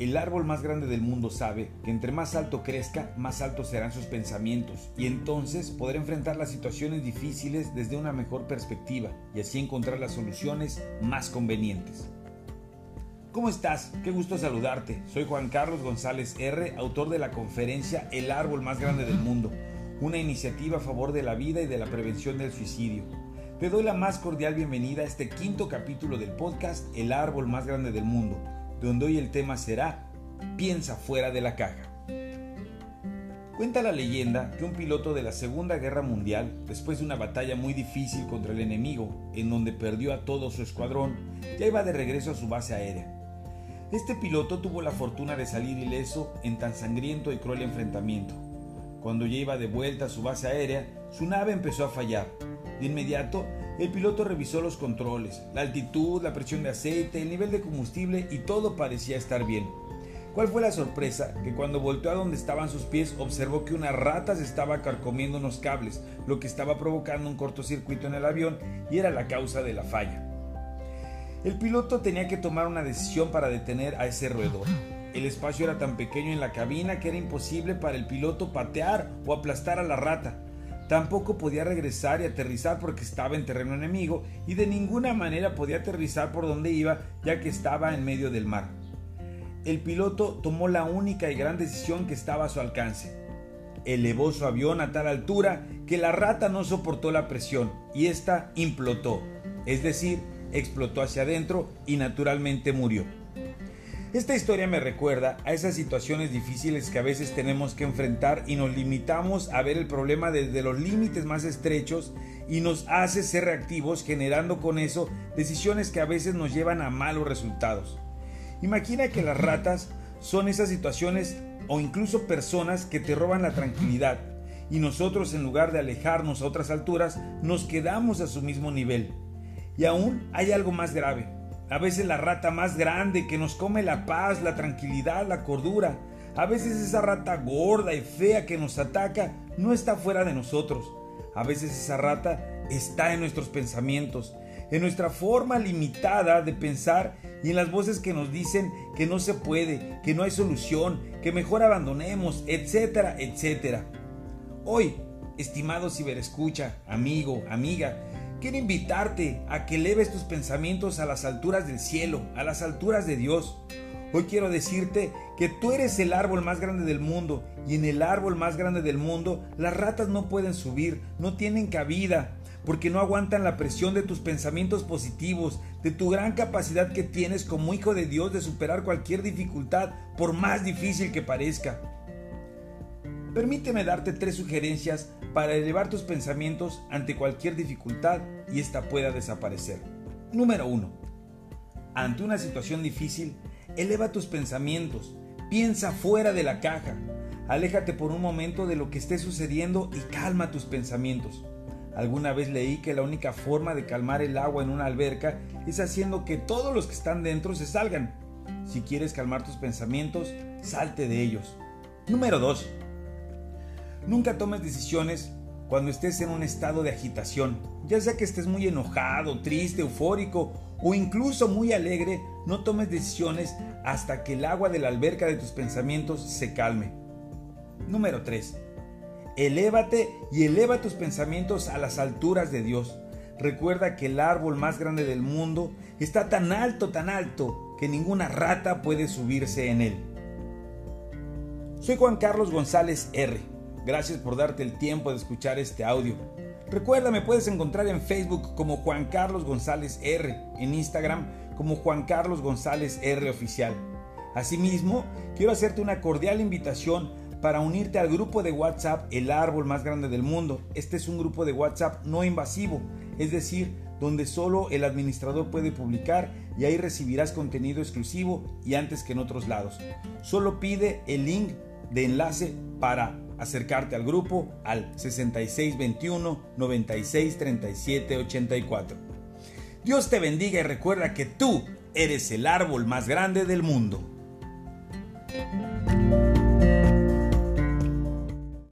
El árbol más grande del mundo sabe que entre más alto crezca, más altos serán sus pensamientos y entonces podrá enfrentar las situaciones difíciles desde una mejor perspectiva y así encontrar las soluciones más convenientes. ¿Cómo estás? Qué gusto saludarte. Soy Juan Carlos González R., autor de la conferencia El árbol más grande del mundo, una iniciativa a favor de la vida y de la prevención del suicidio. Te doy la más cordial bienvenida a este quinto capítulo del podcast El árbol más grande del mundo donde hoy el tema será Piensa fuera de la caja. Cuenta la leyenda que un piloto de la Segunda Guerra Mundial, después de una batalla muy difícil contra el enemigo, en donde perdió a todo su escuadrón, ya iba de regreso a su base aérea. Este piloto tuvo la fortuna de salir ileso en tan sangriento y cruel enfrentamiento. Cuando ya iba de vuelta a su base aérea, su nave empezó a fallar. De inmediato, el piloto revisó los controles, la altitud, la presión de aceite, el nivel de combustible y todo parecía estar bien. ¿Cuál fue la sorpresa? Que cuando volteó a donde estaban sus pies observó que una rata se estaba carcomiendo unos cables, lo que estaba provocando un cortocircuito en el avión y era la causa de la falla. El piloto tenía que tomar una decisión para detener a ese roedor. El espacio era tan pequeño en la cabina que era imposible para el piloto patear o aplastar a la rata. Tampoco podía regresar y aterrizar porque estaba en terreno enemigo y de ninguna manera podía aterrizar por donde iba ya que estaba en medio del mar. El piloto tomó la única y gran decisión que estaba a su alcance. Elevó su avión a tal altura que la rata no soportó la presión y ésta implotó, es decir, explotó hacia adentro y naturalmente murió. Esta historia me recuerda a esas situaciones difíciles que a veces tenemos que enfrentar y nos limitamos a ver el problema desde los límites más estrechos y nos hace ser reactivos generando con eso decisiones que a veces nos llevan a malos resultados. Imagina que las ratas son esas situaciones o incluso personas que te roban la tranquilidad y nosotros en lugar de alejarnos a otras alturas nos quedamos a su mismo nivel. Y aún hay algo más grave a veces la rata más grande que nos come la paz, la tranquilidad, la cordura. A veces esa rata gorda y fea que nos ataca no está fuera de nosotros. A veces esa rata está en nuestros pensamientos, en nuestra forma limitada de pensar y en las voces que nos dicen que no se puede, que no hay solución, que mejor abandonemos, etcétera, etcétera. Hoy, estimado ciberescucha, amigo, amiga, Quiero invitarte a que eleves tus pensamientos a las alturas del cielo, a las alturas de Dios. Hoy quiero decirte que tú eres el árbol más grande del mundo y en el árbol más grande del mundo las ratas no pueden subir, no tienen cabida, porque no aguantan la presión de tus pensamientos positivos, de tu gran capacidad que tienes como hijo de Dios de superar cualquier dificultad, por más difícil que parezca. Permíteme darte tres sugerencias para elevar tus pensamientos ante cualquier dificultad y ésta pueda desaparecer. Número 1. Ante una situación difícil, eleva tus pensamientos, piensa fuera de la caja, aléjate por un momento de lo que esté sucediendo y calma tus pensamientos. Alguna vez leí que la única forma de calmar el agua en una alberca es haciendo que todos los que están dentro se salgan. Si quieres calmar tus pensamientos, salte de ellos. Número 2 Nunca tomes decisiones cuando estés en un estado de agitación, ya sea que estés muy enojado, triste, eufórico o incluso muy alegre, no tomes decisiones hasta que el agua de la alberca de tus pensamientos se calme. Número 3. Elévate y eleva tus pensamientos a las alturas de Dios. Recuerda que el árbol más grande del mundo está tan alto, tan alto, que ninguna rata puede subirse en él. Soy Juan Carlos González R Gracias por darte el tiempo de escuchar este audio. Recuerda, me puedes encontrar en Facebook como Juan Carlos González R, en Instagram como Juan Carlos González R Oficial. Asimismo, quiero hacerte una cordial invitación para unirte al grupo de WhatsApp El Árbol Más Grande del Mundo. Este es un grupo de WhatsApp no invasivo, es decir, donde solo el administrador puede publicar y ahí recibirás contenido exclusivo y antes que en otros lados. Solo pide el link de enlace para acercarte al grupo al 6621 96 84. Dios te bendiga y recuerda que tú eres el árbol más grande del mundo.